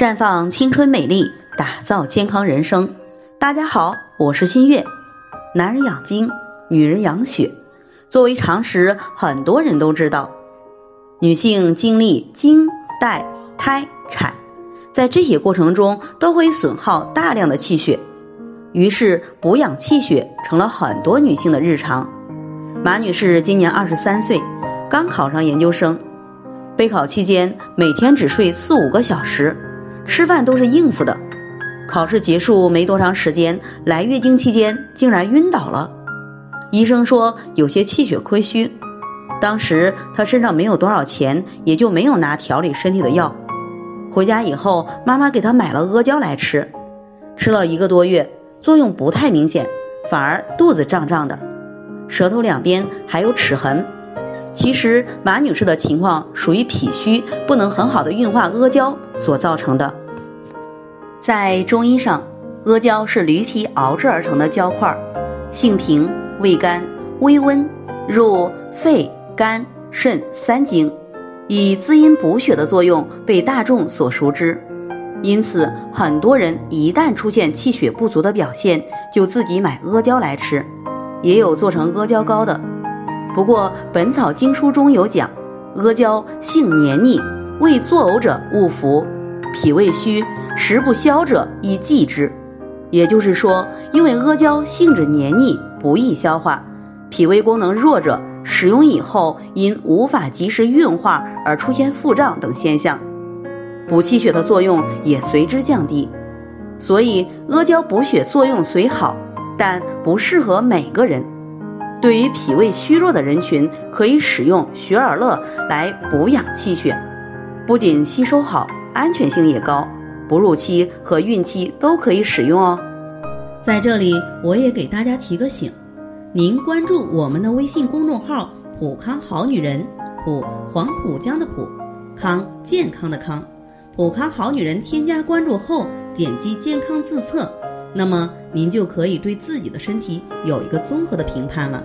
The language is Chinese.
绽放青春美丽，打造健康人生。大家好，我是新月。男人养精，女人养血。作为常识，很多人都知道，女性经历经、带、胎、产，在这些过程中都会损耗大量的气血，于是补养气血成了很多女性的日常。马女士今年二十三岁，刚考上研究生，备考期间每天只睡四五个小时。吃饭都是应付的，考试结束没多长时间，来月经期间竟然晕倒了。医生说有些气血亏虚。当时他身上没有多少钱，也就没有拿调理身体的药。回家以后，妈妈给他买了阿胶来吃，吃了一个多月，作用不太明显，反而肚子胀胀的，舌头两边还有齿痕。其实马女士的情况属于脾虚，不能很好的运化阿胶所造成的。在中医上，阿胶是驴皮熬制而成的胶块，性平，味甘，微温，入肺、肝、肾三经，以滋阴补血的作用被大众所熟知。因此，很多人一旦出现气血不足的表现，就自己买阿胶来吃，也有做成阿胶糕的。不过，《本草经书》中有讲，阿胶性黏腻，未作呕者勿服，脾胃虚食不消者宜忌之。也就是说，因为阿胶性质黏腻，不易消化，脾胃功能弱者使用以后，因无法及时运化而出现腹胀等现象，补气血的作用也随之降低。所以，阿胶补血作用虽好，但不适合每个人。对于脾胃虚弱的人群，可以使用雪尔乐来补养气血，不仅吸收好，安全性也高，哺乳期和孕期都可以使用哦。在这里，我也给大家提个醒：您关注我们的微信公众号“普康好女人”，普黄浦江的浦，康健康的康，普康好女人。添加关注后，点击健康自测。那么您就可以对自己的身体有一个综合的评判了。